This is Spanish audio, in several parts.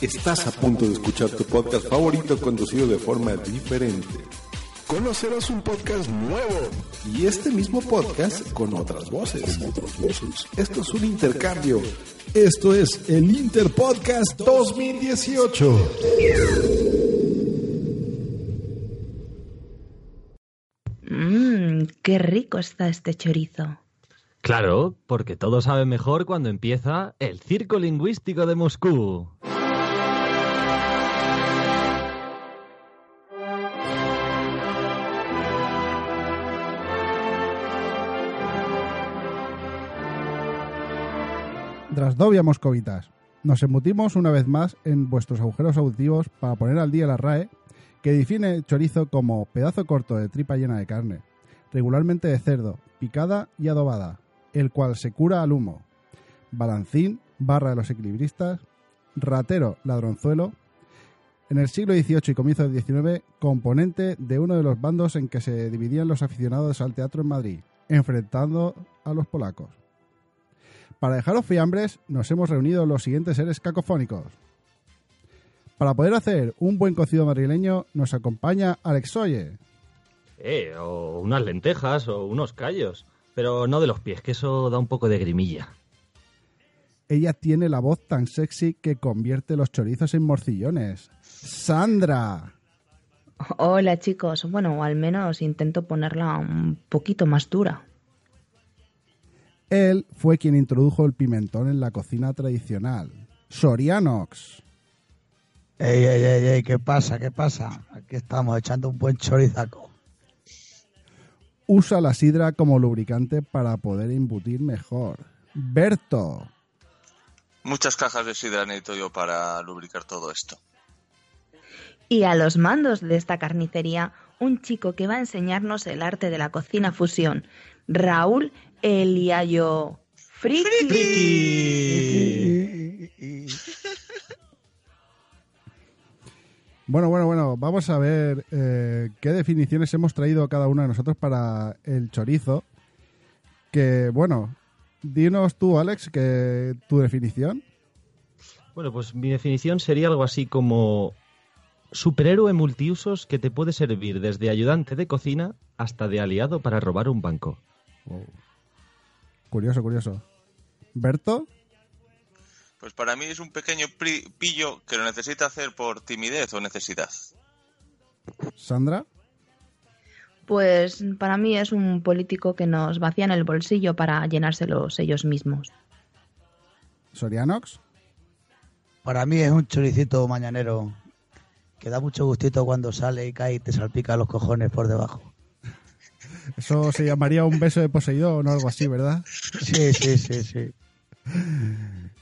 Estás a punto de escuchar tu podcast favorito conducido de forma diferente. Conocerás un podcast nuevo y este mismo podcast con otras voces. Esto es un intercambio. Esto es el Interpodcast 2018. Mmm, qué rico está este chorizo. Claro, porque todo sabe mejor cuando empieza el Circo Lingüístico de Moscú. Drasdovia Moscovitas. Nos embutimos una vez más en vuestros agujeros auditivos para poner al día la RAE, que define el chorizo como pedazo corto de tripa llena de carne, regularmente de cerdo, picada y adobada, el cual se cura al humo. Balancín, barra de los equilibristas, ratero, ladronzuelo. En el siglo XVIII y comienzo del XIX, componente de uno de los bandos en que se dividían los aficionados al teatro en Madrid, enfrentando a los polacos. Para dejaros fiambres, nos hemos reunido los siguientes seres cacofónicos. Para poder hacer un buen cocido madrileño, nos acompaña Alex Oye. Eh, o unas lentejas o unos callos. Pero no de los pies, que eso da un poco de grimilla. Ella tiene la voz tan sexy que convierte los chorizos en morcillones. ¡Sandra! Hola chicos, bueno, o al menos intento ponerla un poquito más dura. Él fue quien introdujo el pimentón en la cocina tradicional. Sorianox. Ey, ey, ey, ey, ¿qué pasa? ¿Qué pasa? Aquí estamos echando un buen chorizaco. Usa la sidra como lubricante para poder embutir mejor. Berto. Muchas cajas de sidra necesito yo para lubricar todo esto. Y a los mandos de esta carnicería, un chico que va a enseñarnos el arte de la cocina fusión, Raúl Eliayo Friki. Bueno, bueno, bueno, vamos a ver eh, qué definiciones hemos traído cada uno de nosotros para el chorizo. Que, bueno, dinos tú, Alex, que tu definición. Bueno, pues mi definición sería algo así como superhéroe multiusos que te puede servir desde ayudante de cocina hasta de aliado para robar un banco. Curioso, curioso. ¿Berto? Pues para mí es un pequeño pri- pillo que lo necesita hacer por timidez o necesidad. ¿Sandra? Pues para mí es un político que nos vacían el bolsillo para llenárselos ellos mismos. ¿Sorianox? Para mí es un choricito mañanero que da mucho gustito cuando sale y cae y te salpica los cojones por debajo. Eso se llamaría un beso de Poseidón o algo así, ¿verdad? Sí, sí, sí, sí.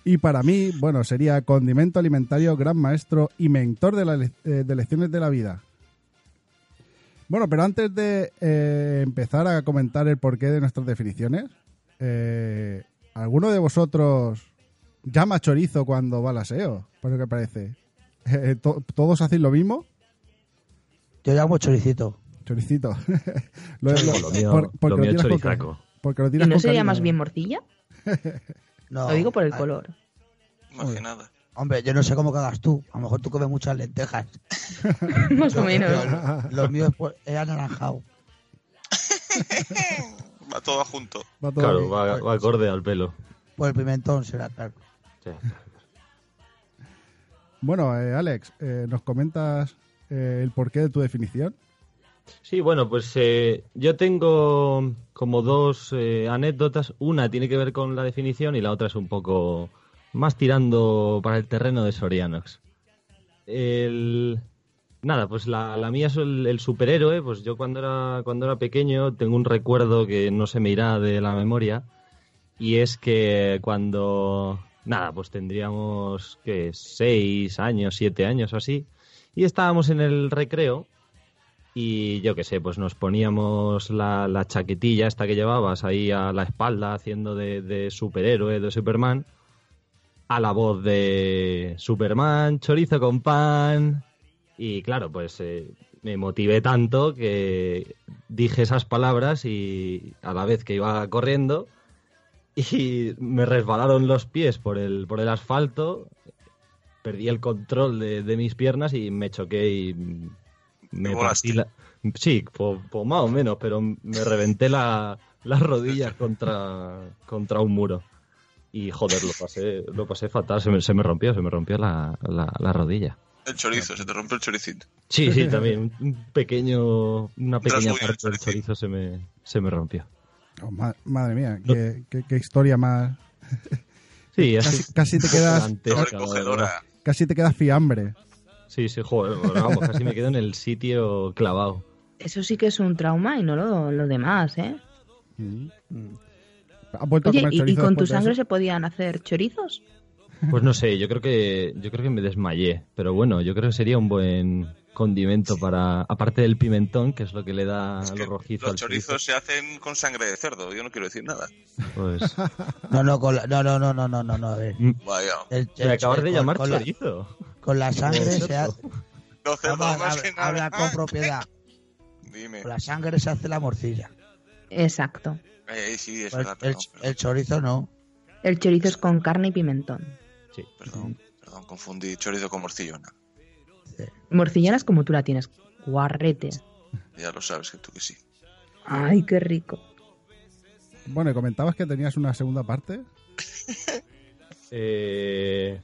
Y para mí, bueno, sería condimento alimentario, gran maestro y mentor de, la eh, de lecciones de la vida. Bueno, pero antes de eh, empezar a comentar el porqué de nuestras definiciones, eh, ¿alguno de vosotros llama chorizo cuando va al aseo? Por lo que parece. To- ¿Todos hacen lo mismo? Yo llamo choricito. Choricito. Lo- Lo lo- mío- por- porque lo mío tienes con chorizaco. ca- Porque lo ¿Y no sería más bien morcilla? No, Lo digo por el color. Más que nada. Hombre, yo no sé cómo cagas tú. A lo mejor tú comes muchas lentejas. más o menos. Lo, lo mío es, pues, anaranjado. Va todo junto. Va todo Claro, va, va acorde al pelo. Pues el pimentón será, claro. Sí. Bueno, eh, Alex, eh, ¿nos comentas eh, el porqué de tu definición? Sí, bueno, pues eh, yo tengo como dos eh, anécdotas. Una tiene que ver con la definición y la otra es un poco más tirando para el terreno de Sorianox. El... Nada, pues la, mía es el, el superhéroe. Pues yo cuando era, cuando era pequeño tengo un recuerdo que no se me irá de la memoria. Y es que cuando... Nada, pues tendríamos que seis años, siete años o así. Y estábamos en el recreo y yo qué sé, pues nos poníamos la, la chaquetilla esta que llevabas ahí a la espalda haciendo de, de superhéroe, de Superman, a la voz de Superman, chorizo con pan. Y claro, pues eh, me motivé tanto que dije esas palabras y a la vez que iba corriendo y me resbalaron los pies por el, por el asfalto, perdí el control de, de mis piernas y me choqué y me partí la... Sí, pues más o menos, pero me reventé la, las rodillas contra, contra un muro. Y joder, lo pasé, lo pasé fatal, se me, se me rompió, se me rompió la, la, la rodilla. El chorizo, se te rompió el choricito. Sí, sí, también. Un, pequeño, una pequeña parte del chorizo. se me, se me rompió. Oh, ma- madre mía, qué, qué- qué historia más. Sí, Casi, así. casi te quedas, casi te quedas fiambre. Sí, sí, joder, bueno, vamos, casi me quedo en el sitio clavado. Eso sí que es un trauma y no lo, lo demás, ¿eh? ¿Has vuelto Oye, a comer ¿y, y con tu sangre se podían hacer chorizos? Pues no sé, yo creo que yo creo que me desmayé, pero bueno, yo creo que sería un buen condimento para aparte del pimentón, que es lo que le da Es que lo rojizo los al chorizo. chorizos se hacen con sangre de cerdo, yo no quiero decir nada. Pues No, no, con la- no, no, no, no, no, no, no, a ver. mm, Vaya, El- me el- acabas de con- llamar con la, chorizo. con la sangre se hace. cerdos Vamos, más habla, que nada. habla con propiedad. Dime. Con la sangre se hace la morcilla. Exacto. Eh, sí, es Pues verdad, el, perdón, el chorizo no. El chorizo es con carne y pimentón. Sí. perdón, perdón, confundí chorizo con morcillona. Morcillanas como tú la tienes. Guarrete. Ya lo sabes que tú que sí. Ay, qué rico. Bueno, y comentabas que tenías una segunda parte. Eh,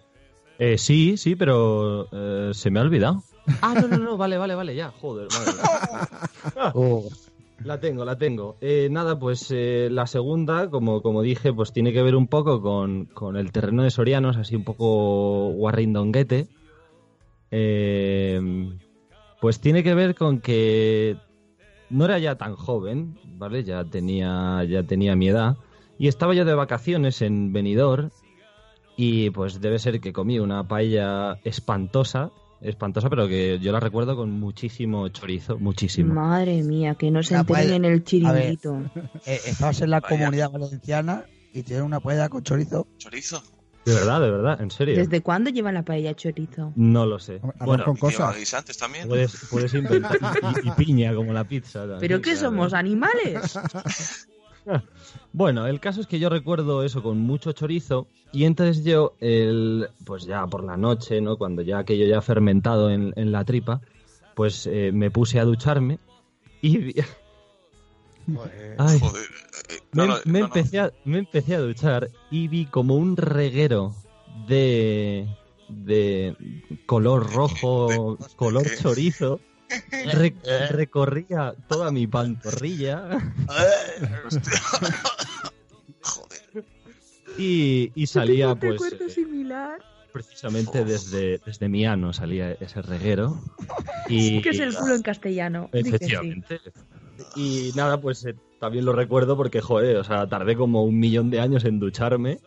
eh, sí, sí, pero eh, se me ha olvidado. Ah, no, no, no, vale, vale, vale, ya, joder. vale. Oh, La tengo, la tengo. Eh, nada, pues eh, la segunda, como, como dije, pues tiene que ver un poco con, con el terreno de Sorianos, así un poco guarrindonguete. Eh, pues tiene que ver con que no era ya tan joven, ¿vale? Ya tenía, ya tenía mi edad. Y estaba yo de vacaciones en Benidorm y pues debe ser que comí una paella espantosa, espantosa, pero que yo la recuerdo con muchísimo chorizo, muchísimo. Madre mía, que no se enteren en el chiringuito. eh, estabas en la comunidad valenciana y tienes una paella con chorizo. ¿Chorizo? De verdad, de verdad, en serio. ¿Desde cuándo lleva la paella chorizo? No lo sé. Arroz Bueno, con ¿Y lleva cosas. guisantes también? puedes, puedes inventar. Y, y piña, como la pizza. también, ¿Pero qué somos, animales? Bueno, el caso es que yo recuerdo eso con mucho chorizo. Y entonces yo, el, pues ya por la noche, ¿no? Cuando ya aquello ya ha fermentado en, en la tripa, pues eh, me puse a ducharme. Y vi- Ay, Joder. me, no, no, me no, no. empecé a, me empecé a duchar y vi como un reguero de, de color rojo, De- color chorizo. re- recorría toda mi pantorrilla Hostia. Joder. y, y salía pues eh, similar. precisamente desde, desde mi ano salía ese reguero y ¿Qué es el culo en castellano? Sí. Y nada pues eh, también lo recuerdo porque joder o sea tardé como un millón de años en ducharme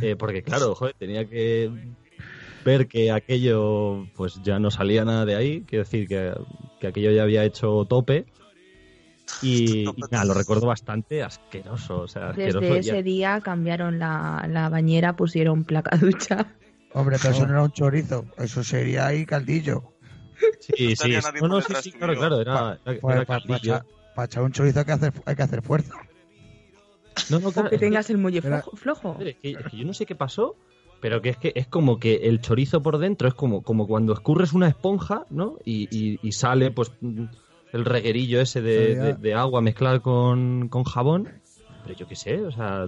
eh, porque claro joder tenía que ver que aquello pues ya no salía nada de ahí quiero decir que, que aquello ya había hecho tope y, y nada, lo recuerdo bastante asqueroso o sea asqueroso Desde ya- ese día cambiaron la, la bañera, pusieron placa ducha. Hombre, pero eso no era un chorizo. Eso sería ahí caldillo. Sí, sí, No, no, sí, sí, claro, claro, era, era, Pues, era para, caldillo. Para echar un chorizo hay que hacer, hay que hacer fuerza. No, no, claro, que tengas el muelle Era- flojo. flojo. es que, es que yo no sé qué pasó, pero que es que es como que el chorizo por dentro es como, como cuando escurres una esponja, ¿no? Y, y- y sale, pues, el reguerillo ese de, de- de agua mezclado con, con jabón. Pero yo qué sé, o sea,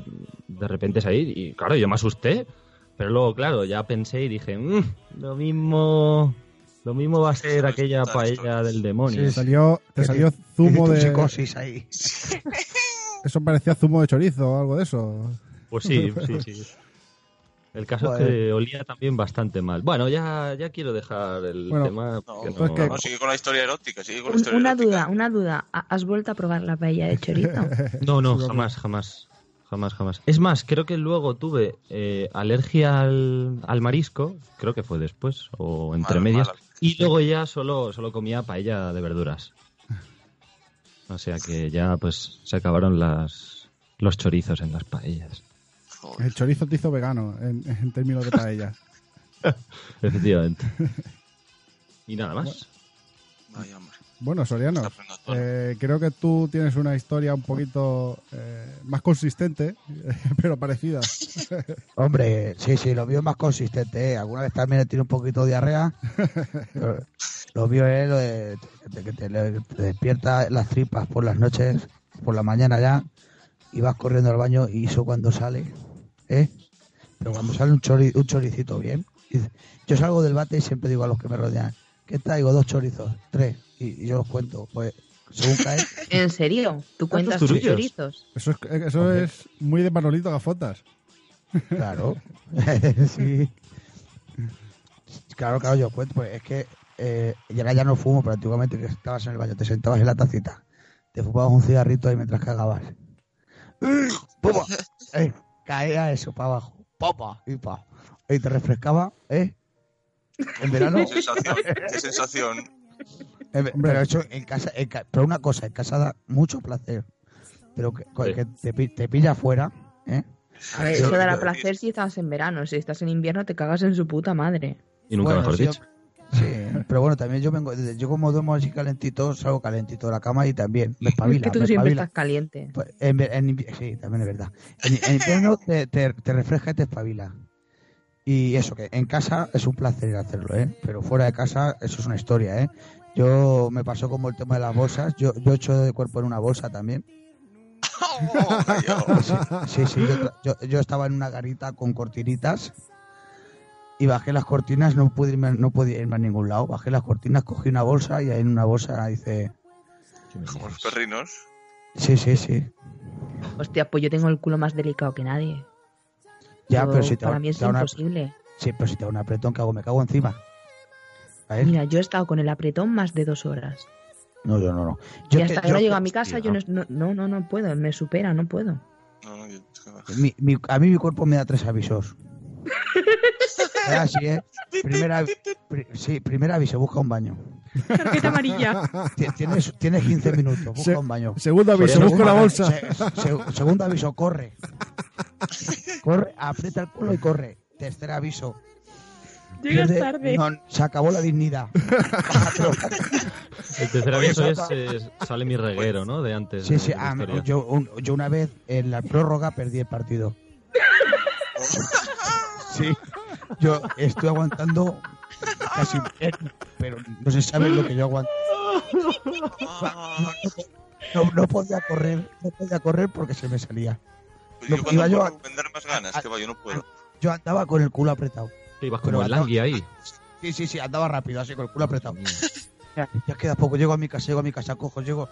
de repente es ahí y claro, yo me asusté. Pero luego, claro, ya pensé y dije, "Mm, lo mismo... Lo mismo va a ser aquella paella del demonio. Te salió, te salió zumo de. psicosis ahí. Eso parecía zumo de chorizo o algo de eso. Pues sí, sí, sí. El caso es que olía también bastante mal. Bueno, ya, ya quiero dejar el Bueno, tema. No, pues que- no, sigue con la historia erótica, sigue con la Un- historia una erótica. duda, una duda. ¿Ha- ¿Has vuelto a probar la paella de chorizo? No, no, Sí, jamás, jamás. Jamás, jamás. Es más, creo que luego tuve eh, alergia al, al marisco, creo que fue después, o entre Mal, medias, mal. Y luego ya solo, solo comía paella de verduras. O sea que ya pues se acabaron las, los chorizos en las paellas. El chorizo te hizo vegano en, en términos de paella. Efectivamente. Y nada más. Vaya, hombre. Bueno, Soriano, eh, creo que tú tienes una historia un poquito eh, más consistente, pero parecida. Hombre, sí, sí, lo mío es más consistente. ¿eh? Alguna vez también he tenido un poquito de diarrea. Lo mío es lo de, de que te, te despierta las tripas por las noches, por la mañana ya, y vas corriendo al baño y eso cuando sale, ¿eh? Pero cuando sale un, chori- un choricito bien, yo salgo del bate y siempre digo a los que me rodean, ¿qué traigo? Dos chorizos, tres, y, y yo los cuento. Pues según cae, ¿En serio? ¿Tú cuentas tus chorizos? Eso es, eso Hombre. es muy de Manolito Gafotas. Claro, sí. Claro, claro, yo cuento, pues es que eh, ya no fumo, pero antiguamente que estabas en el baño, te sentabas en la tacita, te fumabas un cigarrito ahí mientras cagabas. ¡Pum! Eh, caía eso para abajo, ¡Papa! y pa. Y te refrescaba, ¿eh? En verano, Qué sensación, qué sensación. en pero eso en casa, en ca- pero una cosa, en casa da mucho placer, pero que, Sí. que te, pi- te pilla afuera, ¿eh? A ver, eso dará placer si estás en verano. Si estás en invierno, te cagas en su puta madre. Y nunca Bueno, mejor dicho. Sí, pero bueno, también yo vengo, yo como duermo así calentito, salgo calentito de la cama y también me espabila. es que tú me siempre espabila. estás caliente. Pues, en sí, también es verdad. En, en invierno te, te, te refresca y te espabila. Y eso, que en casa es un placer hacerlo, ¿eh? Pero fuera de casa eso es una historia, ¿eh? Yo me pasó como el tema de las bolsas, yo, yo echo de cuerpo en una bolsa también. Oh, vaya. Sí, sí, yo, yo, yo estaba en una garita con cortinitas y bajé las cortinas, no pude, irme, no podía irme a ningún lado. Bajé las cortinas, cogí una bolsa y ahí en una bolsa hice... Como los perrinos. Sí, sí, sí. Hostia, pues yo tengo el culo más delicado que nadie. Ya, pero si te, para da- mí es te da una, imposible. sí, pero si te da un apretón, ¿qué hago? ¿Me cago encima? A ver. Mira, yo he estado con el apretón más de dos horas. No, yo no, no. y Yo hasta te- que no yo- llego a mi casa, yo no, no, no, no puedo. Me supera, no puedo. No, no, yo- es que va. mi- mi- a mí mi cuerpo me da tres avisos. Es así, ¿eh? Primera, pri- sí, primer aviso, busca un baño. Tarjeta amarilla. Ti- Tienes, tienes 15 minutos, busca Se- un baño. Segundo aviso, busco la Segundo- bolsa. se- se- segundo aviso, corre. Corre, aprieta el culo y corre. Tercer aviso. Llegas tarde. no, se acabó la dignidad. El tercer aviso es, sale mi reguero, ¿no? De antes. Sí, de- sí, ah, yo, un- yo una vez en la prórroga perdí el partido. Sí, yo estoy aguantando casi, pero no se sabe lo que yo aguanto. No, no podía correr, no podía correr porque se me salía. pues yo cuando iba yo puedo a- vender más ganas, que va, yo no puedo. Yo andaba con el culo apretado. Sí, vas como andaba- Langui ahí. Sí, sí, sí, andaba rápido, así con el culo apretado. Ya queda poco, llego a mi casa, llego a mi casa, cojo, llego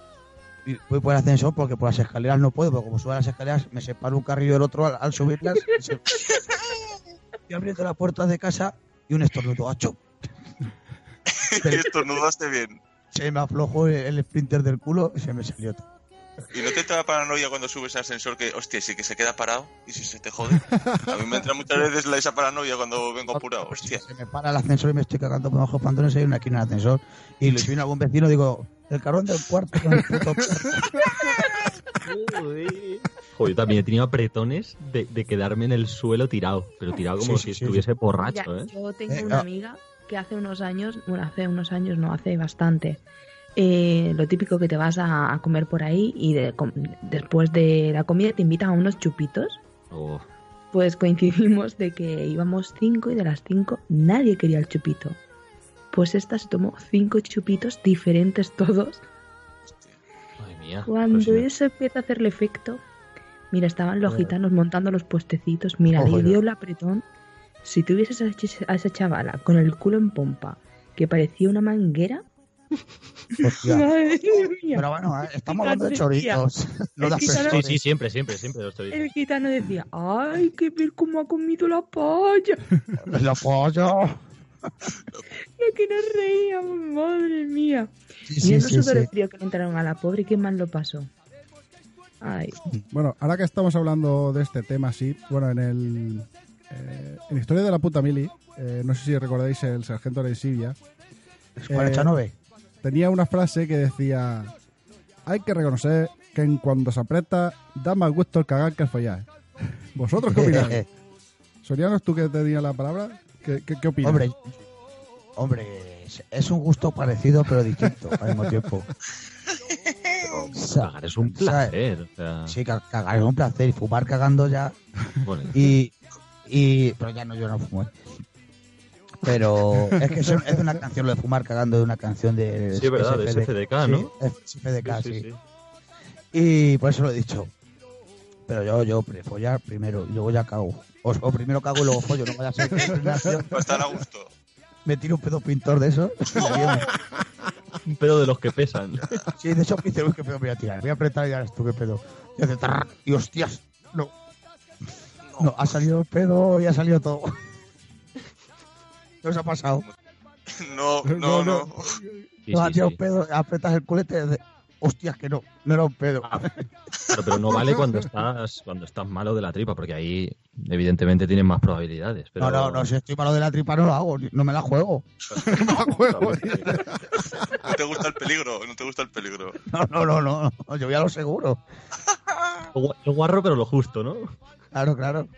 y voy por el ascensor porque por las escaleras no puedo, porque como subo a las escaleras me separo un carrillo del otro al, al subirlas. y se- Y abriendo las puertas de casa y un estornudo, ¡acho! Y estornudaste bien. Se me aflojó el, sprinter del culo y se me salió todo. ¿Y no te da paranoia cuando subes al ascensor que, hostia, sí que se queda parado y si se te jode? A mí me entra muchas veces la- esa paranoia cuando vengo apurado, hostia. Se me para el ascensor y me estoy cagando por bajo pantalones y hay una esquina del ascensor. Y le viene a algún vecino y digo, el carón del cuarto con el puto perro". Joder, yo también he tenido apretones de, de quedarme en el suelo tirado, pero tirado como Sí, sí, si sí, estuviese borracho, Ya, ¿eh? Yo tengo una amiga que hace unos años, bueno, hace unos años, no, hace bastante. eh, lo típico que te vas a, a comer por ahí y de- com- después de la comida te invitan a unos chupitos. Oh, Pues coincidimos de que íbamos cinco y de las cinco nadie quería el chupito. Pues esta se tomó cinco chupitos diferentes todos. Mía. Cuando si no- eso empieza a hacerle efecto, mira, estaban los gitanos montando los puestecitos, mira, le dio el apretón. Si tuvieses a esa- a esa chavala con el culo en pompa, que parecía una manguera, Hostia. madre mía. Pero bueno, eh, estamos hablando de choritos. No de es que Sí, sí, siempre, siempre, siempre lo estoy El gitano decía, ay, que ver cómo ha comido la polla. La polla. Lo que nos reíamos, madre mía. Sí, y sí, sudor de sí. frío que le entraron a la pobre, qué mal lo pasó. Ay, Bueno, ahora que estamos hablando de este tema, sí, bueno, en el. eh, en Historia de la puta mili, eh, no sé si recordáis el sargento Areisivia, Con Eh, tenía una frase que decía: Hay que reconocer que en cuando se aprieta, da más gusto el cagar que el follar. ¿Vosotros qué opináis? Sorianos, tú que tenías la palabra, ¿qué, qué, qué opinas? hombre, hombre, Es, un gusto parecido pero distinto al mismo tiempo. O sea, Cagar es un placer. o sea, Sí, ca- cagar es un placer y fumar cagando ya. bueno, Y, y pero ya no, yo no fumo. ¿eh? Pero es que es una canción, lo de fumar cagando de una canción de Sí, es verdad, de SFDK, ¿no? Sí, SFDK, sí, sí, sí, sí. Y por eso lo he dicho. Pero yo, yo, pre- follar primero y luego ya cago. O, o primero cago y luego follo, no vaya a ser que a estar a gusto. me tiro un pedo pintor de eso. Un pedo de los que pesan. Sí, de uy, qué pedo voy a tirar. Voy a apretar y ya tú qué pedo. Y hace tarra, y hostias, no. No, ha salido el pedo y ha salido todo. ¿Qué os ha pasado? No, no, no. No, ha sí, tirado sí. un pedo, apretas el culete hostias, que no, no era un pedo. Claro, pero no vale cuando estás cuando estás malo de la tripa, porque ahí evidentemente tienes más probabilidades. Pero... No, no, no, si estoy malo de la tripa no lo hago, ni- no me la juego. No te gusta el peligro, no te gusta el peligro. No, no, no, no, no, yo voy a lo seguro. El guarro, pero lo justo, ¿no? Claro, claro.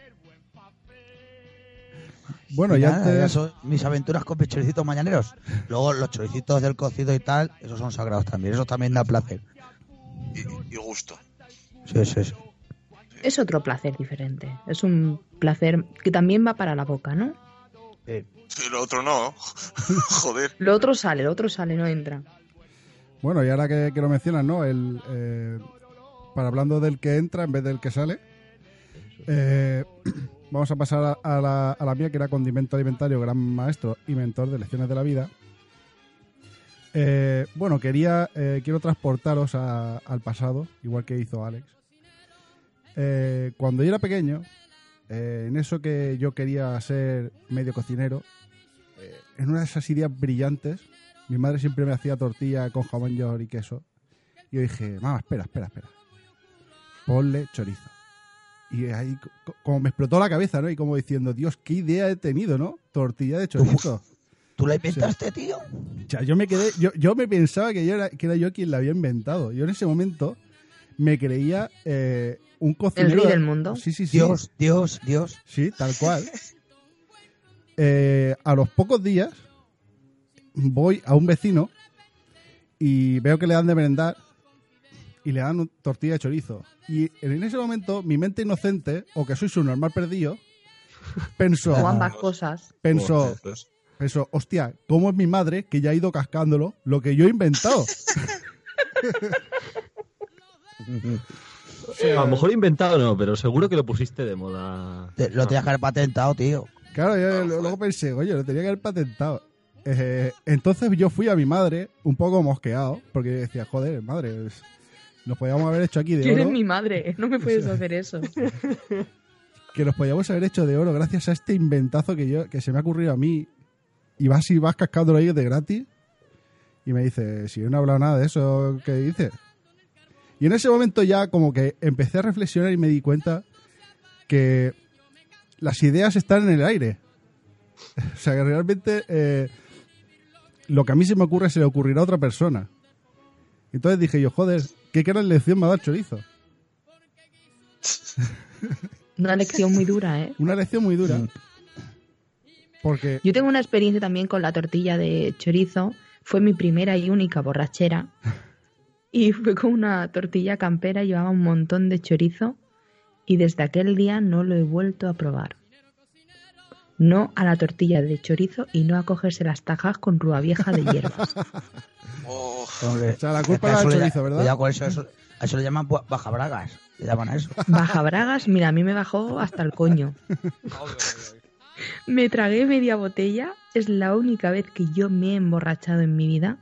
Bueno, Y y nada, ya antes, son mis aventuras con mis choricitos mañaneros. Luego los choricitos del cocido y tal, esos son sagrados también, eso también da placer. Y, y gusto. Sí, sí, sí. Es otro placer diferente. Es un placer que también va para la boca, ¿no? Sí. Y lo otro no. Joder. Lo otro sale, lo otro sale, no entra. bueno, y ahora que, que lo mencionas, ¿no? El, eh, para hablando del que entra en vez del que sale, eh, vamos a pasar a, la, a la mía, que era condimento alimentario, gran maestro y mentor de lecciones de la vida. Eh, bueno, quería, eh, quiero transportaros al pasado, igual que hizo Alex. Eh, cuando yo era pequeño, en eso que yo quería ser medio cocinero, en una de esas ideas brillantes, mi madre siempre me hacía tortilla con jamón york y queso. Y yo dije, mamá, espera, espera, espera. Ponle chorizo. Y ahí co- co- como me explotó la cabeza, ¿no? Y como diciendo, Dios, qué idea he tenido, ¿no? Tortilla de chorizo. ¿Tú la inventaste, tío? O sea, yo me quedé, yo, yo me pensaba que, yo era, que era yo quien la había inventado. Yo en ese momento me creía eh, un cocinero. rey del mundo. Sí, sí, sí. Dios, Dios, Dios. Sí, tal cual. Eh, a los pocos días voy a un vecino y veo que le dan de merendar y le dan un- tortilla de chorizo. Y en ese momento mi mente inocente, o que soy su normal perdido, pensó, O ambas cosas. pensó, pensó, hostia, ¿cómo es mi madre que ya ha ido cascándolo lo que yo he inventado? A lo mejor inventado no, pero seguro que lo pusiste de moda. Te- Lo tenías que haber patentado, tío. Claro, yo luego pensé, oye, lo tenía que haber patentado. Eh, entonces yo fui a mi madre un poco mosqueado, porque decía, joder, madre, es- nos podíamos haber hecho aquí de ¿Quién es oro, mi madre? No me puedes hacer eso. que nos podíamos haber hecho de oro gracias a este inventazo que yo que se me ha ocurrido a mí. Y vas y vas cascándolo ahí de gratis. Y me dice, si yo no he hablado nada de eso, ¿qué dices? Y en ese momento ya como que empecé a reflexionar y me di cuenta que las ideas están en el aire. O sea, que realmente eh, lo que a mí se me ocurre se le ocurrirá a otra persona. Entonces dije yo, joder, qué gran lección me ha dado el chorizo. Una lección muy dura, ¿eh? Una lección muy dura. Porque Yo tengo una experiencia también con la tortilla de chorizo. Fue mi primera y única borrachera. Y fue con una tortilla campera, llevaba un montón de chorizo. Y desde aquel día no lo he vuelto a probar. No a la tortilla de chorizo y no a cogerse las tajas con rúa vieja de hierbas. oh, Hombre, O sea, la es culpa que la del le- chorizo, ¿verdad? cuidado con eso, eso- a eso le llaman bu- bajabragas. Le llaman a eso. Baja bragas, mira, a mí me bajó hasta el coño. Me tragué media botella. Es la única vez que yo me he emborrachado en mi vida.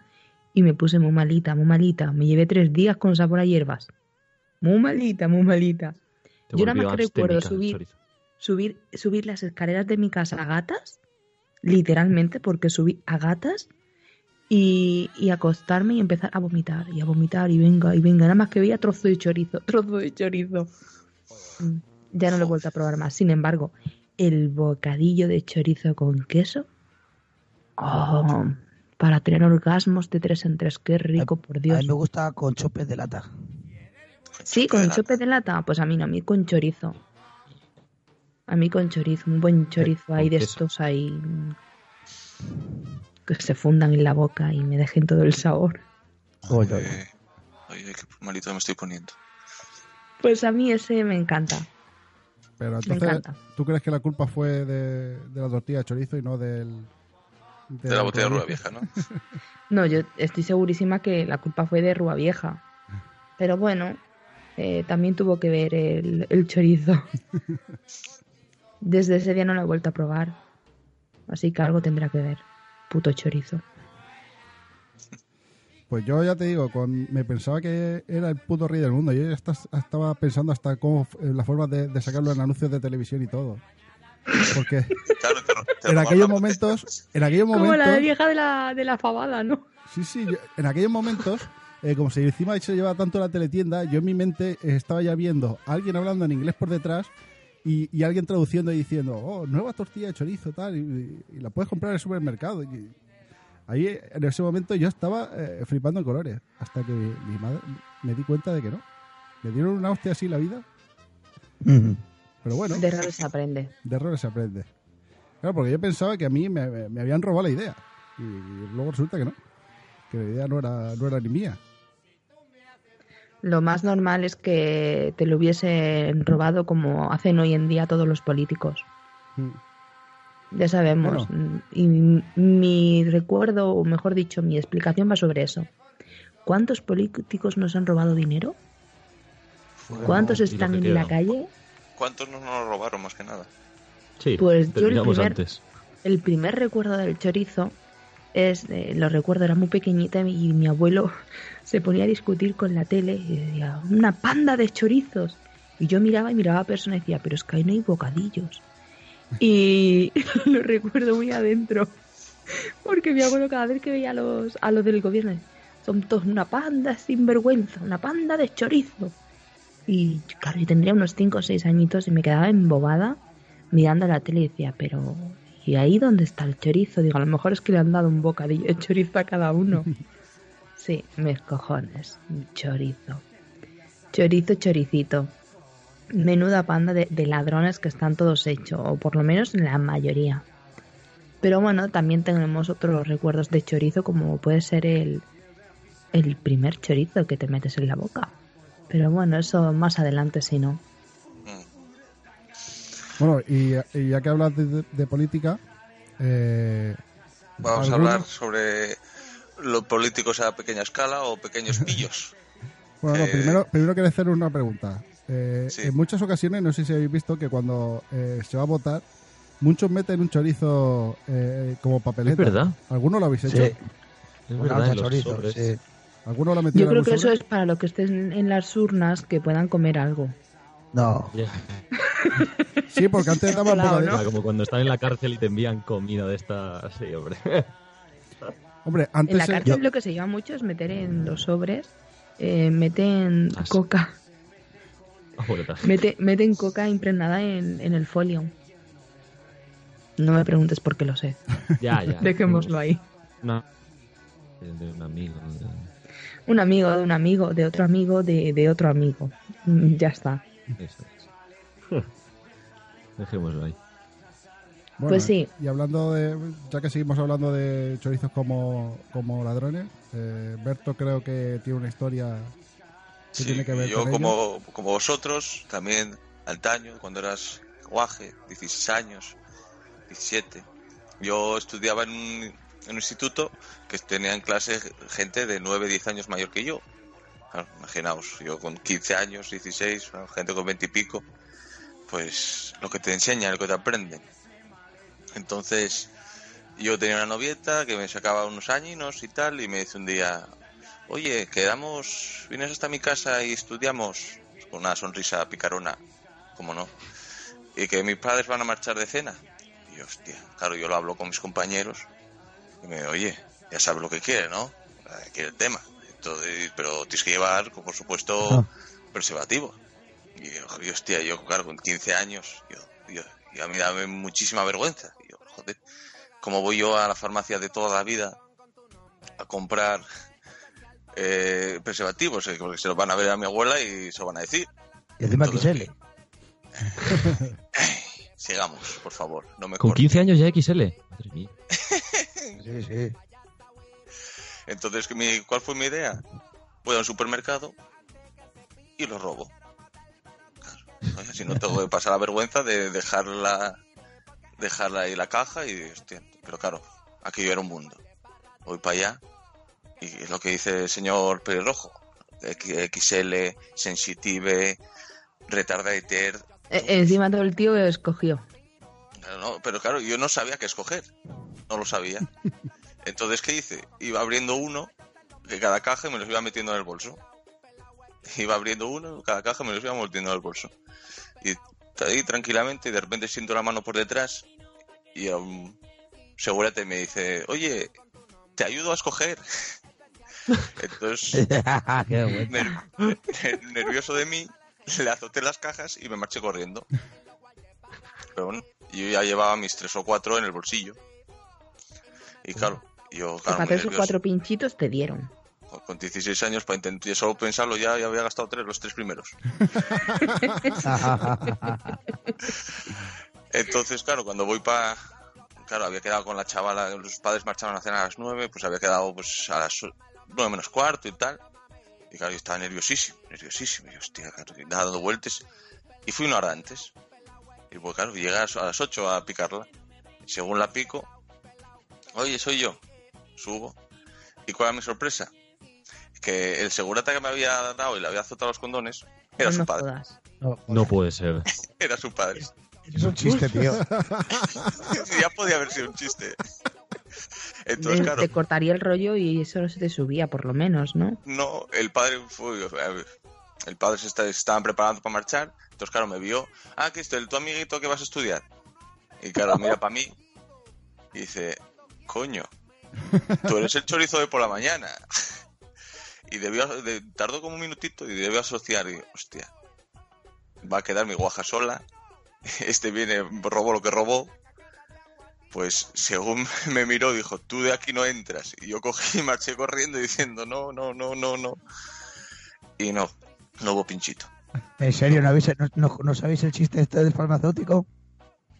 Y me puse muy malita, muy malita. Me llevé tres días con sabor a hierbas. Muy malita, muy malita. Te Yo nada más que recuerdo subir- chorizo. Subir, subir las escaleras de mi casa a gatas. Literalmente, porque subí a gatas. Y, y acostarme y empezar a vomitar. Y a vomitar. Y venga, y venga. Nada más que veía trozo de chorizo, trozo de chorizo. Mm, Ya no lo he vuelto a probar más. Sin embargo, el bocadillo de chorizo con queso. Oh, para tener orgasmos de tres en tres. Qué rico, por A Dios. mí me gusta con chopes de lata. Sí, con chope de lata. Pues a mí no, a mí con chorizo. A mí con chorizo, un buen chorizo ahí de queso. estos ahí. que se fundan en la boca y me dejen todo el sabor. Oye, oye. Oye, qué malito me estoy poniendo. Pues a mí ese me encanta. Pero Me entonces, encanta. ¿tú crees que la culpa fue de, de la tortilla de chorizo y no del... De la botella de rueda vieja, ¿no? No, yo estoy segurísima que la culpa fue de Rúa Vieja. Pero bueno, eh, también tuvo que ver el, el chorizo. Desde ese día no lo he vuelto a probar. Así que algo tendrá que ver. Puto chorizo. Pues yo ya te digo, con, me pensaba que era el puto rey del mundo. Yo ya estaba pensando hasta cómo eh, la forma de, de sacarlo en anuncios de televisión y todo. Porque Claro, te ro- te en aquellos momentos, en aquellos Como la momentos, vieja de la, de la fabada, ¿no? sí, sí, yo- en aquellos momentos, eh, como si encima se llevaba tanto la teletienda, yo en mi mente estaba ya viendo a alguien hablando en inglés por detrás y, y alguien traduciendo y diciendo, oh, nueva tortilla de chorizo, tal, y, y la puedes comprar en el supermercado. Y ahí, en ese momento, yo estaba eh, flipando en colores, hasta que mi, madre me di cuenta de que no. Me dieron una hostia así la vida, pero bueno, De errores se aprende. de errores se aprende. Claro, porque yo pensaba que a mí me, me- me habían robado la idea. Y, luego resulta que no. Que la idea no era, no era ni mía. Lo más normal es que te lo hubiesen robado como hacen hoy en día todos los políticos. Mm. Ya sabemos. Y mi recuerdo, o mejor dicho, mi explicación va sobre eso. ¿Cuántos políticos nos han robado dinero? ¿Cuántos están que en la calle? ¿Cuántos no nos robaron más que nada? Sí, Pues yo el primer- antes. El primer recuerdo del chorizo es, eh, lo recuerdo, era muy pequeñita y mi abuelo se ponía a discutir con la tele y decía, una panda de chorizos. Y yo miraba y miraba a la persona y decía, pero es que ahí no hay bocadillos. Y lo recuerdo muy adentro, porque mi abuelo cada vez que veía a los, a los del gobierno, son todos una panda sin vergüenza, una panda de chorizo. Y claro, yo tendría unos 5 o 6 añitos y me quedaba embobada mirando la tele y decía, pero ¿y ahí dónde está el chorizo? Digo, a lo mejor es que le han dado un bocadillo de chorizo a cada uno. Sí, mis cojones, chorizo. Chorizo, choricito. Menuda panda de, de ladrones que están todos hechos, o por lo menos la mayoría. Pero bueno, también tenemos otros recuerdos de chorizo, como puede ser el, el primer chorizo que te metes en la boca. Pero bueno, eso más adelante si no. Bueno, y, y ya que hablas de, de- de política, eh, Vamos a hablar sobre los políticos a pequeña escala o pequeños pillos. Bueno, no, primero, primero quiero hacer una pregunta. Eh, Sí. En muchas ocasiones, no sé si habéis visto que cuando eh, se va a votar, muchos meten un chorizo eh, como papeleta. Es verdad. ¿Alguno lo habéis Sí, hecho? Es una verdad, en los chorizo, sí. ¿Alguno lo ha metido Yo creo que eso es para lo que estén en las urnas que puedan comer algo. No. Sí, porque antes daban bocadillo. ¿no? Como cuando están en la cárcel y te envían comida de esta... Sí, hombre. Hombre, En antes la se- cárcel lo que se lleva mucho es meter en los sobres, eh, meten Ah, sí. coca, Ah, mete, meten coca impregnada en, en el folio. No me preguntes por qué lo sé. Ya, ya. Dejémoslo ahí. Una- De un amigo. de- Un amigo de un amigo, de otro amigo, de, de otro amigo. Mm, Ya está. Eso es. Dejémoslo ahí. Bueno, Pues sí. Y hablando de, ya que seguimos hablando de chorizos como, como ladrones, eh, Berto creo que tiene una historia que Sí, tiene que ver yo con ello. como, como vosotros, también antaño, cuando eras guaje, 16 años, 17, yo estudiaba en un, en un instituto que tenía en clase gente de 9, 10 años mayor que yo. Claro, imaginaos, yo con 15 años, 16, bueno, gente con 20 y pico, pues lo que te enseñan, lo que te aprenden. Entonces, yo tenía una novieta que me sacaba unos añinos y tal, y me dice un día, oye, quedamos, vienes hasta mi casa y estudiamos con una sonrisa picarona, como no, y que mis padres van a marchar de cena. Y hostia, claro, yo lo hablo con mis compañeros, y me oye, ya sabes lo que quiere, ¿no? Quiere el tema. Entonces, pero tienes que llevar, por supuesto, Ah. preservativo. Y yo, y, hostia, yo, claro, con 15 años, yo, yo, y a mí dame muchísima vergüenza. Y yo, joder, ¿cómo voy yo a la farmacia de toda la vida a comprar eh, preservativos? Eh, Porque se los van a ver a mi abuela y se lo van a decir. y encima Entonces, XL. Sigamos, por favor, no me Con cortes. 15 años ya XL. Madre mía. Sí. Sí. Entonces, ¿qué mi- ¿cuál fue mi idea? Voy a un supermercado y lo robo. Claro, ¿no? tengo que pasar la vergüenza de dejarla, dejarla ahí la caja y, hostia, pero claro, aquello era un mundo. Voy para allá y es lo que dice el señor Pelirrojo. XL, Sensitive, Retardator. Eh, encima todo el tío escogió. No, pero claro, yo no sabía qué escoger. No lo sabía. Entonces, ¿qué hice? Iba abriendo uno de cada caja y me los iba metiendo en el bolso. Iba abriendo uno, cada caja me los iba en el bolso. Y ahí tranquilamente, y de repente siento la mano por detrás y un segurate me dice, oye, te ayudo a escoger. Entonces, ner- nervioso de mí, le azoté las cajas y me marché corriendo. Pero bueno, yo ya llevaba mis tres o cuatro en el bolsillo. Y claro, yo, claro, Fíjate, esos cuatro pinchitos te dieron. Con 16 años, para intentar solo pensarlo, ya, ya había gastado tres, los tres primeros. Entonces, claro, cuando voy para... Claro, había quedado con la chavala, los padres marchaban a cenar a las nueve, pues había quedado pues a las o- nueve menos cuarto y tal. Y claro, yo estaba nerviosísimo, nerviosísimo. Y hostia, claro, y dando vueltas. Y fui una hora antes. Y pues claro, llegué a las- a las ocho a picarla. Y según la pico, oye, soy yo. Subo. ¿Y cuál era mi sorpresa? Que el segurata que me había dado y le había azotado los condones era No su padre. No, No puede ser. Era su padre. Es un chiste, tío. ya podía haber sido un chiste. Entonces, claro, Te cortaría el rollo y eso no se te subía, por lo menos, ¿no? no, el padre fue. El padre se, está- se estaban preparando para marchar. Entonces, claro, me vio. Ah, que este, el tu amiguito que vas a estudiar. Y claro, mira para mí. Y dice: Coño, tú eres el chorizo de por la mañana. Y debió, de- tardó como un minutito y debió asociar. Y, hostia, va a quedar mi guaja sola. Este viene, robó lo que robó. Pues según me miró, dijo, tú de aquí no entras. Y yo cogí y marché corriendo diciendo, no, no, no, no, no. Y no, no hubo pinchito. ¿En serio no, habéis, no, no- no sabéis el chiste este del farmacéutico?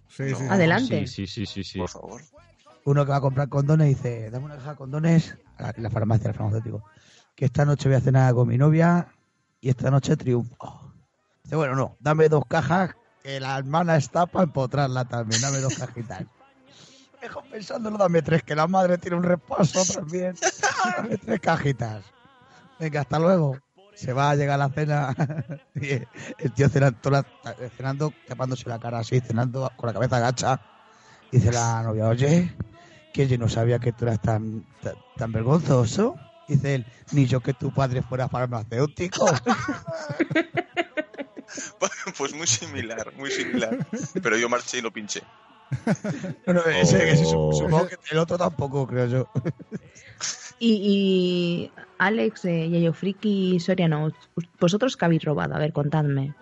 Sí, sí. Adelante. Sí, sí, sí, sí, sí. Por favor. Uno que va a comprar condones y dice, dame una caja de condones a la, la farmacia, el farmacéutico. Que esta noche voy a cenar con mi novia y esta noche triunfo. Dice, bueno, no, dame dos cajas que la hermana está para empotrarla también. Dame dos cajitas. Mejor pensándolo, dame tres, que la madre tiene un repaso también. Dame tres cajitas. Venga, hasta luego. Se va a llegar a la cena. el tío cenando, la- cenando, tapándose la cara así, cenando con la cabeza agacha. Dice la novia, oye, que yo no sabía que tú eras tan, tan, tan vergonzoso. Dice él, ni yo que tu padre fuera farmacéutico. Pues muy similar, muy similar. Pero yo marché y lo pinché. No, no, ese- ese su- Oh. supongo que el otro tampoco, creo yo. Y, y Alex, eh, Yayo Friki y Soriano, ¿vosotros qué habéis robado? A ver, contadme.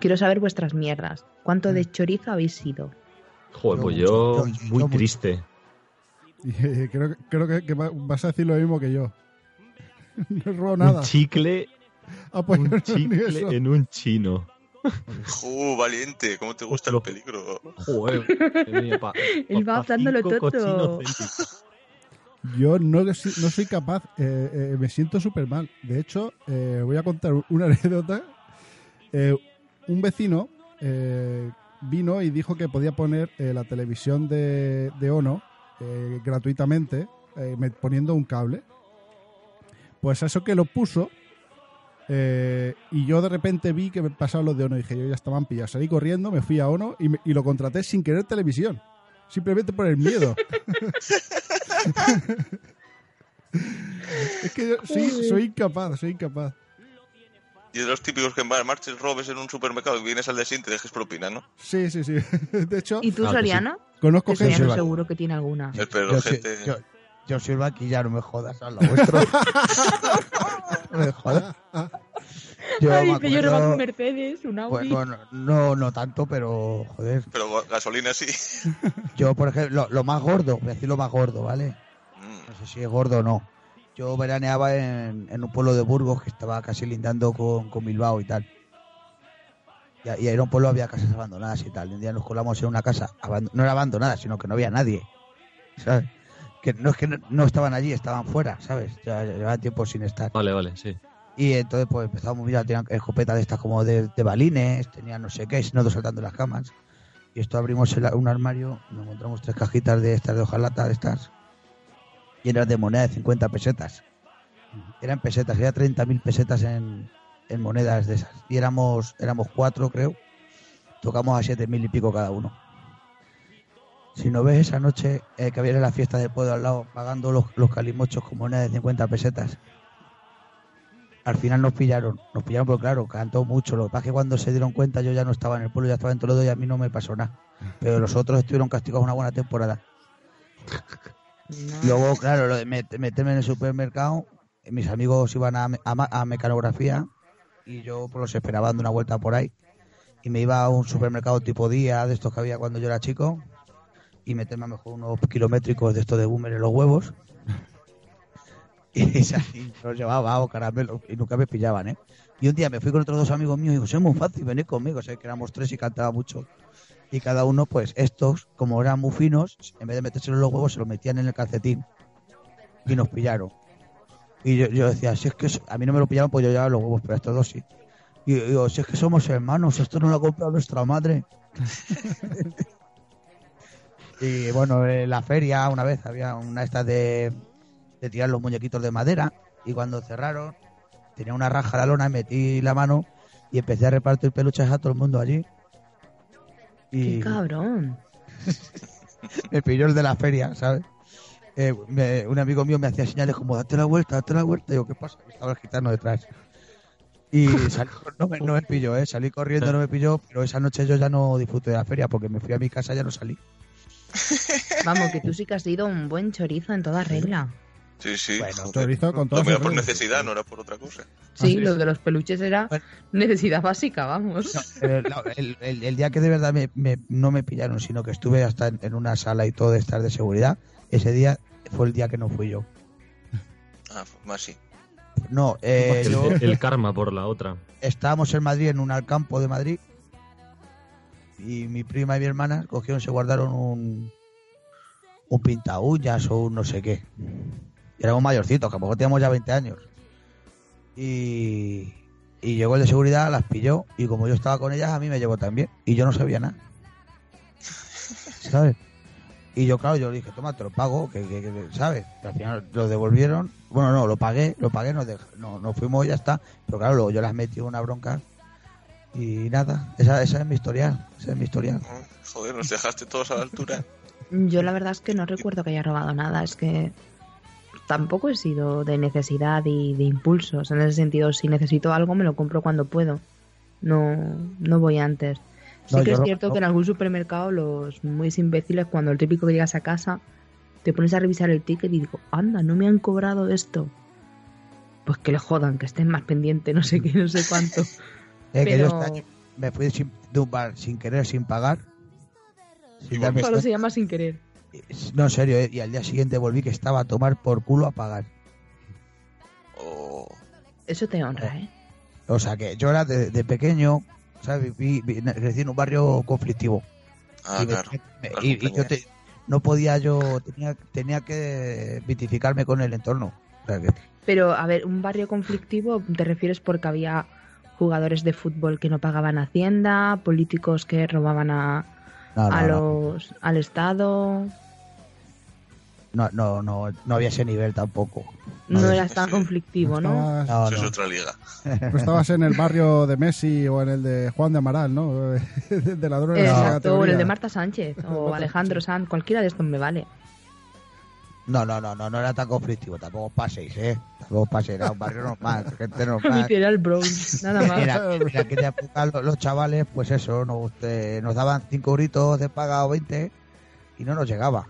Quiero saber vuestras mierdas. ¿Cuánto de chorizo habéis sido? Joder, pues yo yo- yo muy triste. Creo que- creo que, que va- vas a decir lo mismo que yo. No he robado nada. Un chicle, un chicle en un chino. ¡Uh, valiente! ¿Cómo te gusta el Lo- peligro? Joder. Él va dándolo todo. Yo no, no soy capaz, eh, eh, me siento súper mal. De hecho, eh, voy a contar una anécdota. Eh, un vecino eh, vino y dijo que podía poner eh, la televisión de, de Ono eh, gratuitamente, eh, me- poniendo un cable. Pues eso que lo puso, eh, y yo de repente vi que me pasaban los de Ono y dije, yo ya estaban pillados. Salí corriendo, me fui a Ono y, me- y lo contraté sin querer televisión. Simplemente por el miedo. Es que yo sí, soy incapaz, soy incapaz. Y de los típicos que en marches, robes en un supermercado y vienes al de siguiente y dejes propina, ¿no? Sí, sí, sí. De hecho, ¿Y tú, Ah. Soriano? conozco Que sí, gente. Soriano seguro que tiene alguna. El pero Yo, sí- gente... yo, yo soy el vaquilla, no me jodas, a lo vuestro. no me jodas. Yo Ay, me que yo un acuerdo- Mercedes, un Audi. Bueno, no, no tanto, pero joder. Pero ga- gasolina sí. Yo, por ejemplo, lo, lo más gordo, voy a decir lo más gordo, ¿vale? Mm. No sé si es gordo o no. Yo veraneaba en, en un pueblo de Burgos que estaba casi lindando con, con Bilbao y tal. Y, y era un pueblo, había casas abandonadas y tal. Y un día nos colamos en una casa, no era abandonada, sino que no había nadie. ¿Sabes? Que no es que no, no estaban allí, estaban fuera, ¿sabes? Ya llevaban tiempo sin estar. Vale, vale, sí. Y entonces pues empezamos, mira, tenían escopetas de estas como de, de balines, tenían no sé qué, nosotros saltando las camas. Y esto abrimos el- un armario, nos encontramos tres cajitas de estas de hojalata, de estas, llenas de monedas de 50 pesetas. Eran pesetas, había 30.000 pesetas en, en monedas de esas. Y éramos, éramos cuatro, creo. Tocamos a 7.000 y pico cada uno. Si no ves esa noche eh, que había en la fiesta del pueblo al lado, pagando los, los calimochos con monedas de 50 pesetas, al final nos pillaron, nos pillaron porque claro, cantó mucho, lo que pasa es que cuando se dieron cuenta yo ya no estaba en el pueblo, ya estaba en Toledo y a mí no me pasó nada. Pero los otros estuvieron castigados una buena temporada. Luego, claro, lo de meterme en el supermercado, mis amigos iban a, a mecanografía y yo pues, los esperaba dando una vuelta por ahí. Y me iba a un supermercado tipo día, de estos que había cuando yo era chico, y meterme a mejor unos kilométricos de estos de boomer en los huevos. Y los llevaba o caramelos y nunca me pillaban, ¿eh? Y un día me fui con otros dos amigos míos y digo, es muy fácil, venid conmigo, sé que éramos tres y cantaba mucho. Y cada uno, pues estos, como eran muy finos, en vez de metérselo en los huevos, se los metían en el calcetín. Y nos pillaron. Y yo, decía, si es que a mí no me lo pillaban, pues yo llevaba los huevos, pero estos dos sí. Y yo digo, si es que somos hermanos, esto no lo ha comprado nuestra madre. y bueno, en la feria una vez había una esta de, de tirar los muñequitos de madera. Y cuando cerraron, tenía una raja la lona, metí la mano y empecé a repartir peluches a todo el mundo allí. Qué Y cabrón. me pilló el de la feria, ¿sabes? Eh, me- un amigo mío me hacía señales como, date la vuelta, date la vuelta. Y digo, ¿qué pasa? Estaba el gitano detrás. Y salí, no, me, no me pilló, ¿eh? Salí corriendo, no me pilló, pero esa noche yo ya no disfruté de la feria porque me fui a mi casa y ya no salí. Vamos, que tú sí que has sido un buen chorizo en toda regla. Sí, sí. Bueno, chorizo con todas mío sus por necesidad, no era por otra cosa. Sí, sí. lo de los peluches era Bueno. necesidad básica, vamos. No, pero el, el- el día que de verdad me, me- no me pillaron, sino que estuve hasta en, en una sala y todo de estar de seguridad, ese día fue el día que no fui yo. Ah, más sí. No, eh, el, yo el karma por la otra. estábamos en Madrid, en un campo de Madrid, y mi prima y mi hermana cogieron, se guardaron un, un pinta uñas o un no sé qué. Y éramos mayorcitos, que a teníamos ya 20 años. Y, y llegó el de seguridad, las pilló, y como yo estaba con ellas, a mí me llevó también. Y yo no sabía nada. ¿Sabes? Y yo, claro, yo le dije, toma, te lo pago, que, que- ¿sabes? Al final lo devolvieron. Bueno, no, lo pagué, lo pagué, nos, dej- no, nos fuimos y ya está. Pero claro, luego yo las metí una bronca. Y nada, esa, esa es mi historial, esa es mi historial. Joder, nos dejaste todos a la altura. Yo la verdad es que no recuerdo que haya robado nada, es que tampoco he sido de necesidad y de impulsos. En ese sentido, si necesito algo me lo compro cuando puedo. No, no voy antes. Sí No, que es cierto no. que en algún supermercado los muy imbéciles, cuando el típico que llegas a casa, te pones a revisar el ticket y digo, anda, no me han cobrado esto. Pues que le jodan, que estén más pendientes, no sé qué, no sé cuánto. Eh, que yo este año me fui sin- de un bar sin querer, sin pagar. Sin Y darme Solo se llama sin querer. No, en serio, eh, y al día siguiente volví que estaba a tomar por culo a pagar. O Eso te honra, ¿eh? O sea que yo era de, de pequeño, ¿sabes? Vi- vi- crecí en un barrio conflictivo. Ah, y, claro. me- y- y yo te- no podía yo, tenía, tenía que vitificarme con el entorno. O sea que- Pero, a ver, un barrio conflictivo, ¿te refieres porque había jugadores de fútbol que no pagaban Hacienda, políticos que robaban a, no, no, a no, los, al Estado? no, no, no, no había ese nivel tampoco. No, No, era tan conflictivo, ¿no? estabas, No, Eso es otra liga. no estabas en el barrio de Messi o en el de Juan de Amaral, ¿no? de ladrones de Exacto, o en el de Marta Sánchez o Alejandro Sanz, cualquiera de estos me vale. No, no, no, no, no era tan conflictivo, tampoco paséis, ¿eh? Tampoco paséis, era un barrio normal, gente normal. era el Bronx, nada más. Mira, en aquella época los, los chavales, pues eso, nos, eh, nos daban 5 euritos de paga o 20 y no nos llegaba.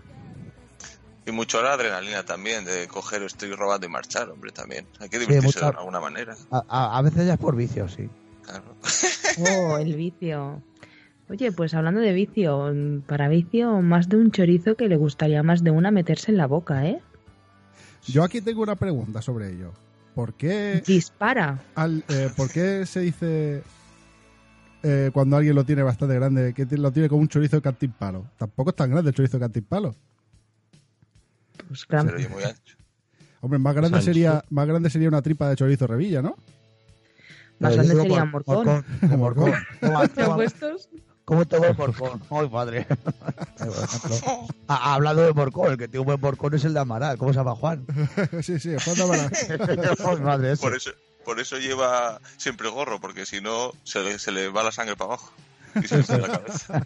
Y mucho la adrenalina también, de coger estoy robando y marchar, hombre, también. Hay que Sí, divertirse mucho- de alguna manera. A, a- a veces ya es por vicio, sí. Claro. Oh, el vicio. Oye, pues hablando de vicio, para vicio, más de un chorizo que le gustaría más de una meterse en la boca, ¿eh? Yo aquí tengo una pregunta sobre ello. ¿Por qué, Dispara. al- eh, ¿por qué se dice eh, cuando alguien lo tiene bastante grande que lo tiene como un chorizo de cantimpalo? Tampoco es tan grande el chorizo de cantimpalo. pues claro. Se lo muy ancho. Hombre, más grande Sancho. sería, más grande sería una tripa de chorizo revilla, ¿no? Más grande sería morcón. morcón, morcón. ¿Cómo, ¿Te puestos? Cómo te va el morcón? Ay, a- hablando de morcón, el que tiene un buen morcón es el de Amaral. ¿Cómo se llama Juan? sí, sí, Juan de Amaral. Ay, madre, ese. Por eso, por eso lleva siempre gorro, porque si no se le, se le va la sangre para abajo. Y se le sale la cabeza.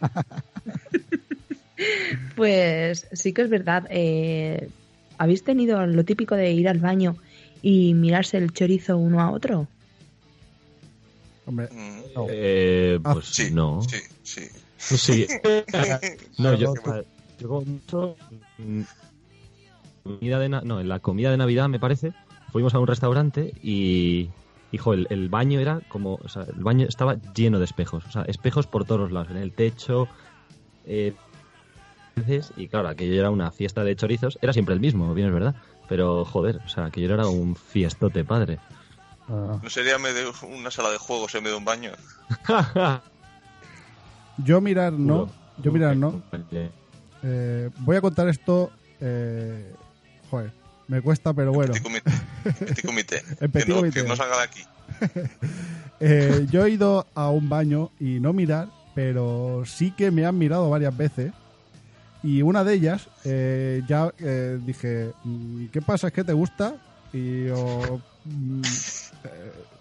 Pues sí que es verdad. eh, ¿Habéis tenido lo típico de ir al baño y mirarse el chorizo uno a otro? Hombre, Mm, No. Eh, pues Sí, no. sí, sí. Sí. No, yo, Claro, yo como mucho, mm, comida de no, en la comida de Navidad, me parece, fuimos a un restaurante y, hijo, el, el baño era como, o sea, el baño estaba lleno de espejos, o sea, espejos por todos los lados, en el techo, eh, y claro, aquello era una fiesta de chorizos, era siempre el mismo, bien es verdad, pero joder, o sea, aquello era un fiestote padre. Ah, ¿No sería medio- una sala de juegos en medio de un baño? yo mirar no, yo mirar no. Eh, voy a contar esto, eh, joder, me cuesta, pero bueno. Petit comité. Petit comité. En petit que, no, comité. que no salga de aquí. Eh, yo he ido a un baño y no mirar, pero sí que me han mirado varias veces. Y una de ellas, eh, ya eh, dije, mm, ¿qué pasa? ¿Es que te gusta? Y yo, mm,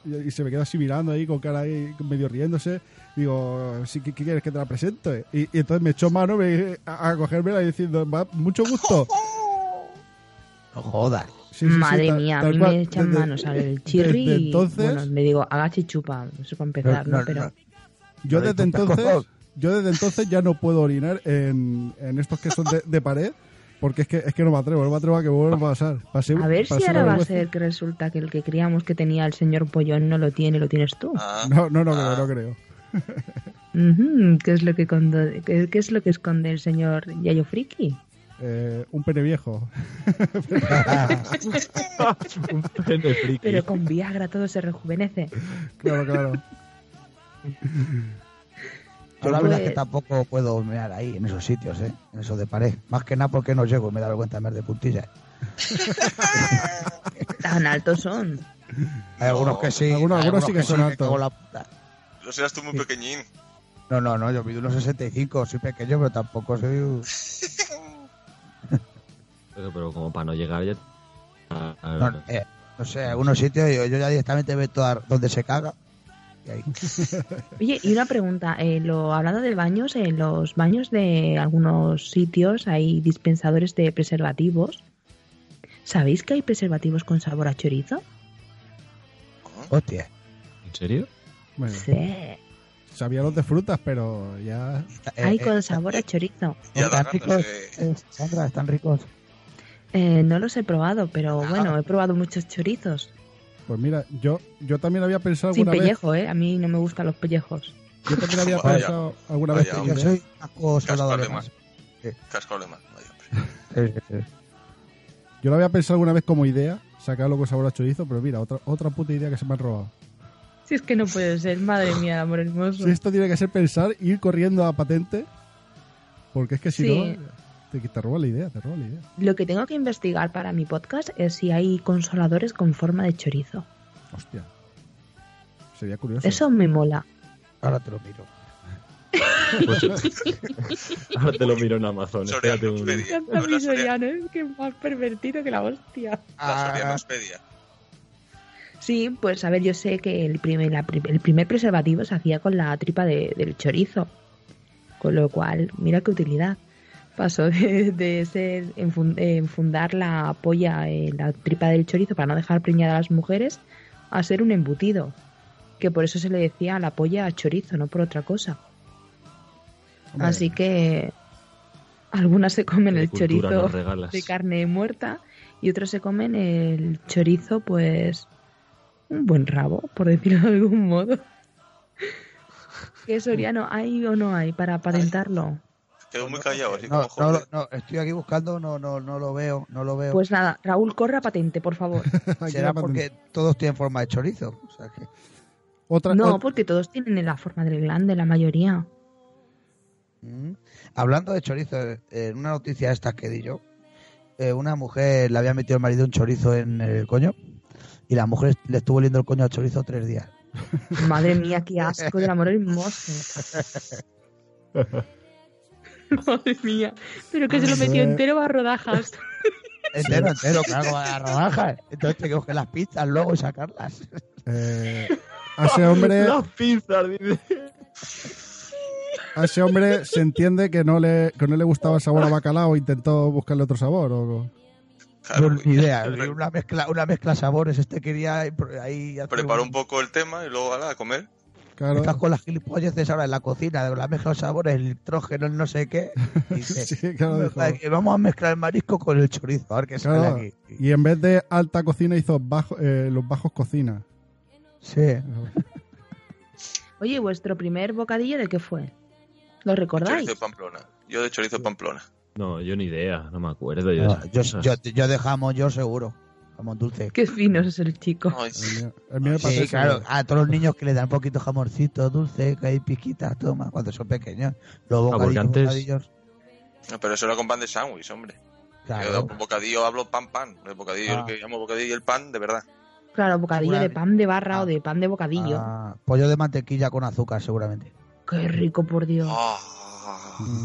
y se me queda así mirando ahí con cara ahí medio riéndose. Digo, sí, ¿qué, qué quieres que te la presente? Y, y entonces me echó mano me- a, a cogérmela y diciendo, "Va, mucho gusto. no jodas. Sí, sí, sí, Madre tal- mía, a mí cual. me echan Desde- manos al chirri desde y entonces, bueno, le digo, agacha y chupa, eso para empezar, ¿no? Pero Yo No desde entonces, yo desde entonces ya no puedo orinar en, en estos que son de, de pared, porque es que es que no me atrevo, no me atrevo a que vuelva a pasar. A ver si ahora va a ser que resulta que el que creíamos que tenía el señor Pollón no lo tiene, lo tienes tú. Ah, No, no, no creo, Ah. no creo. Ujú, ¿Qué es lo que condo- qué, qué es lo que esconde el señor Yayo Friki? Eh, un pene viejo. un pene friki. Pero con Viagra todo se rejuvenece. Claro, claro. Yo la verdad es Pues- que tampoco puedo mear ahí, en esos sitios, ¿eh? En esos de pared. Más que nada porque no llego y me da vergüenza mear de puntilla. Tan altos son. Hay algunos que sí. Algunos- algunos sí que son me altos. en la puta. tú muy pequeñín. No, no, no, yo mido unos 65, soy pequeño, pero tampoco soy... un- Pero, pero como para no llegar ya... Ah, No, eh, no sé, algunos sitios yo, yo ya directamente a donde se caga. Ahí. Oye, y una pregunta, eh, lo, hablando de baños, en los baños de algunos sitios hay dispensadores de preservativos. ¿Sabéis que hay preservativos con sabor a chorizo? Hostia. ¿En serio? Bueno, Sí. sabía los de frutas, pero ya. Eh, Hay eh, con sabor a chorizo. Ya están ricos. eh, Sandra, están ricos. Eh, no los he probado, pero bueno, he probado muchos chorizos. Pues mira, yo, yo también había pensado Sin alguna vez. pellejo, ¿eh? A mí no me gustan los pellejos. Yo también había Vaya. pensado alguna Vaya, vez. que. Yo idea- soy casco soldado Casco alemán. Casco alemán. Vaya, hombre. Yo lo había pensado alguna vez como idea, sacarlo con sabor a chorizo, pero mira, otra, otra puta idea que se me han robado. Si es que no puede ser, madre mía, amor hermoso. Si esto tiene que ser pensar, ir corriendo a patente, porque es que si Sí. no, te, te roba la idea, te roba la idea. Lo que tengo que investigar para mi podcast es si hay consoladores con forma de chorizo. Hostia. Sería curioso. Eso me mola. Ahora te lo miro. Pues, ahora te lo miro en Amazon. espérate un- Soriano. Soriano, es que más pervertido que la hostia. La Ah, Soriano Expedia. Sí, pues a ver, yo sé que el primer, la el primer preservativo se hacía con la tripa de- del chorizo. Con lo cual, mira qué utilidad. Pasó de, de ser enfun- eh, enfundar la polla en la tripa del chorizo para no dejar preñada a las mujeres a ser un embutido. Que por eso se le decía la polla chorizo, no por otra cosa. Hombre, Así que algunas se comen el chorizo de carne muerta y otros se comen el chorizo, pues un buen rabo, por decirlo de algún modo. ¿Qué Soriano hay o no hay para patentarlo? Quedó muy callado, así No, como no, no, estoy aquí buscando, no, no, no lo veo, no lo veo. Pues nada, Raúl, corre a patente, por favor. Será porque todos tienen forma de chorizo. O sea que, Otra, No, porque todos tienen la forma del glande, la mayoría. mm. Hablando de chorizo, eh, en una noticia esta que di yo, eh, una mujer le había metido el marido un chorizo en el coño y la mujer le estuvo oliendo el coño al chorizo tres días. Madre mía, qué asco del amor hermoso. Madre mía. Pero que se lo metió entero a rodajas. Entero, entero, claro, a rodajas. Entonces te que coger las pizzas luego y sacarlas. Eh, a ese hombre, Las pizzas, dice. a ese hombre se entiende que no le, que no le gustaba el sabor a bacalao e intentó buscarle otro sabor. O... Claro, No, ni idea, una mezcla, una mezcla de sabores. Este quería ahí- Preparó un poco el tema y luego ala, a comer. Claro, Estás con las gilipolleces ahora en la cocina, de la mezcla de sabores, el nitrógeno, el no sé qué. Dice, Sí, claro, dijo. Vamos a mezclar el marisco con el chorizo, a ver qué sale Claro, aquí. y en vez de alta cocina hizo bajo, eh, los bajos cocina. Sí. Oye, ¿vuestro primer bocadillo de qué fue? ¿Lo recordáis? Chorizo de Pamplona. Yo de chorizo de Pamplona. No, yo ni idea, no me acuerdo yo de No, yo, yo, yo de jamón, yo seguro. Jamón dulce. Qué fino es el chico. Ay, El mío, el mío me parece Sí, claro, a todos los niños que le dan un poquito jamoncito dulce, que hay piquitas, toma, cuando son pequeños. Los Ah, bocadillos, antes- bocadillos, Pero eso era con pan de sándwich, hombre. Yo claro. de bocadillo hablo pan pan. El bocadillo, Ah. el que llamo bocadillo y el pan, de verdad. Claro, bocadillo de pan de barra Ah. o de pan de bocadillo. Ah, pollo de mantequilla con azúcar, seguramente. Qué rico, por Dios. Ah,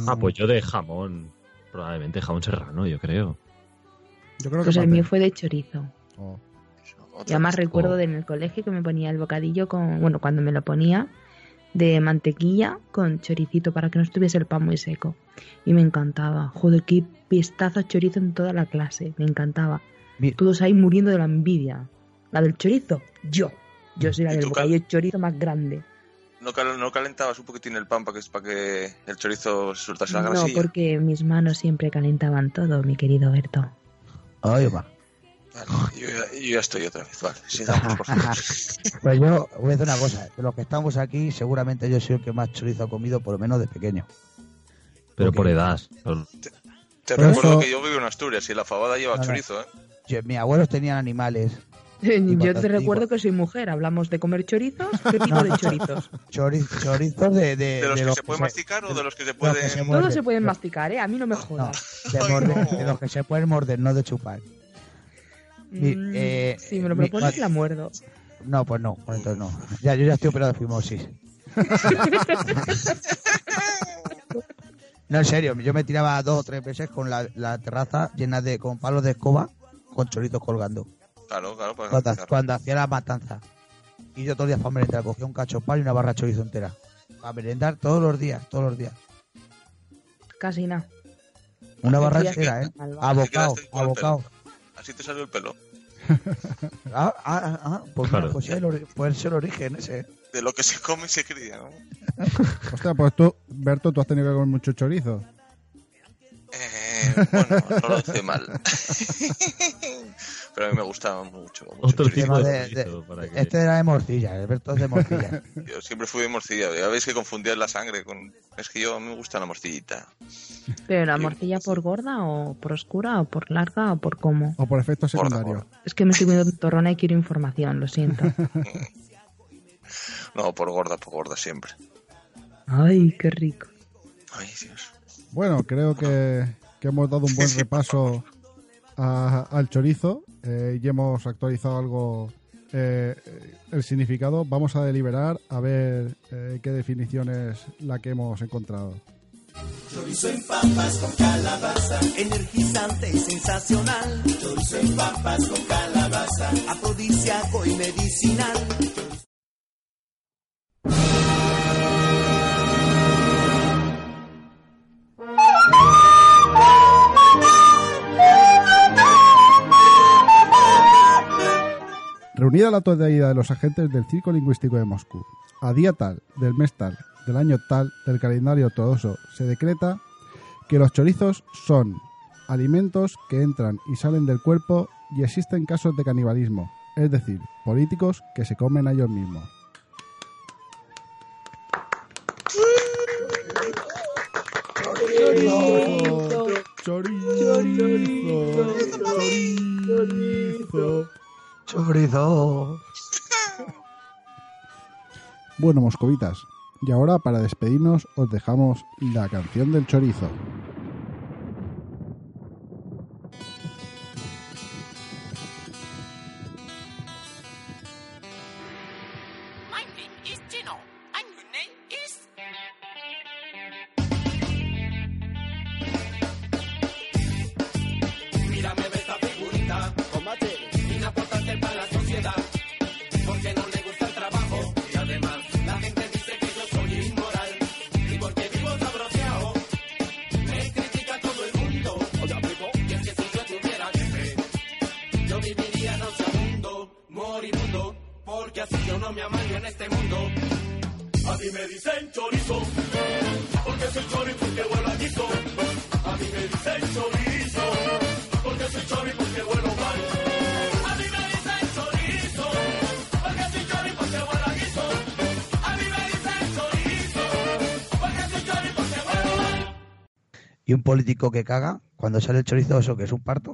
Ah, pues yo de jamón. Probablemente jamón serrano, yo creo. Yo creo Pues que el mío fue de chorizo. Oh. Y además recuerdo de en el colegio que me ponía el bocadillo con, bueno, cuando me lo ponía, de mantequilla con choricito para que no estuviese el pan muy seco. Y me encantaba. Joder, qué pistazo chorizo en toda la clase. Me encantaba. Mi- Todos ahí muriendo de la envidia. La del chorizo, yo. Yo soy la ¿Y del Cal? bocadillo chorizo más grande. ¿No, cal- no calentabas un poquitín el pan para que, para que el chorizo soltase la No, grasilla? porque mis manos siempre calentaban todo, mi querido Berto. Ay, va. Vale, yo, ya, yo ya estoy otra vez. Vale, sigamos, por favor. Pues yo voy a decir una cosa. De los que estamos aquí, seguramente yo soy el que más chorizo ha comido, por lo menos de pequeño. Pero por edad. Te Por recuerdo eso- que yo vivo en Asturias y la fabada lleva chorizo, ¿eh? Yo- mis abuelos tenían animales. Yo te recuerdo que soy mujer. Hablamos de comer chorizos. ¿Qué tipo de chorizos? Chori- chorizos de, de, ¿De los que los se pueden se- masticar o de- los que se pueden...? se. Todos se pueden masticar, ¿eh? A mí no me No, jodas. de, Ay, morder, no. de los que se pueden morder, no de chupar. Mi- Mm, eh, si me lo mi- propones, la muerdo. No, pues no, pues entonces no. Ya, yo ya estoy operado de fimosis. No, en serio, yo me tiraba dos o tres veces con la, la terraza llena de con palos de escoba con chorizos colgando. Claro, claro, para Cuando, masticar. cuando hacía la matanza. Y yo todos los días para merendar cogía un cacho de pan y una barra de chorizo entera. Para merendar todos los días, todos los días. Casi nada. Una barra entera, ¿eh? Abocado, abocado. Así te salió el pelo. Ah, ah, ah, ah, pues, mira, Claro. pues, es el pues es el origen ese. De lo que se come y se cría, ¿no? Hostia, pues tú, Berto, tú has tenido que comer mucho chorizo. Eh, bueno, no lo hice mal. Pero a mí me gustaba mucho. mucho Otro tipo de de- chorizo, de- para que- Este era de morcilla, Alberto es de morcilla. Yo siempre fui de morcilla. Ya veis que confundía la sangre con... Es que yo a mí me gusta la morcillita. ¿Pero la morcilla por gorda o por oscura o por larga o por cómo? O por Gorda, secundarios. gorda. Es que me estoy viendo torrona y quiero información, lo siento. No, por gorda, por gorda siempre. Ay, qué rico. Ay, Dios. Bueno, creo que, que hemos dado un buen repaso a- al chorizo eh, y hemos actualizado algo eh, el significado. Vamos a deliberar a ver eh, qué definición es la que hemos encontrado. Chorizo en papas con calabaza, energizante y sensacional. Chorizo en papas con calabaza, afrodisíaco y medicinal. Reunida la totalidad de los agentes del Circo Lingüístico de Moscú, a día tal, del mes tal, del año tal, del calendario ortodoxo, se decreta que los chorizos son alimentos que entran y salen del cuerpo y existen casos de canibalismo, es decir, políticos que se comen a ellos mismos. Chorizo, chorizo, chorizo. Chorizo. Bueno, moscovitas, y ahora para despedirnos os dejamos la canción del chorizo. que caga, cuando sale el chorizo que es un parto,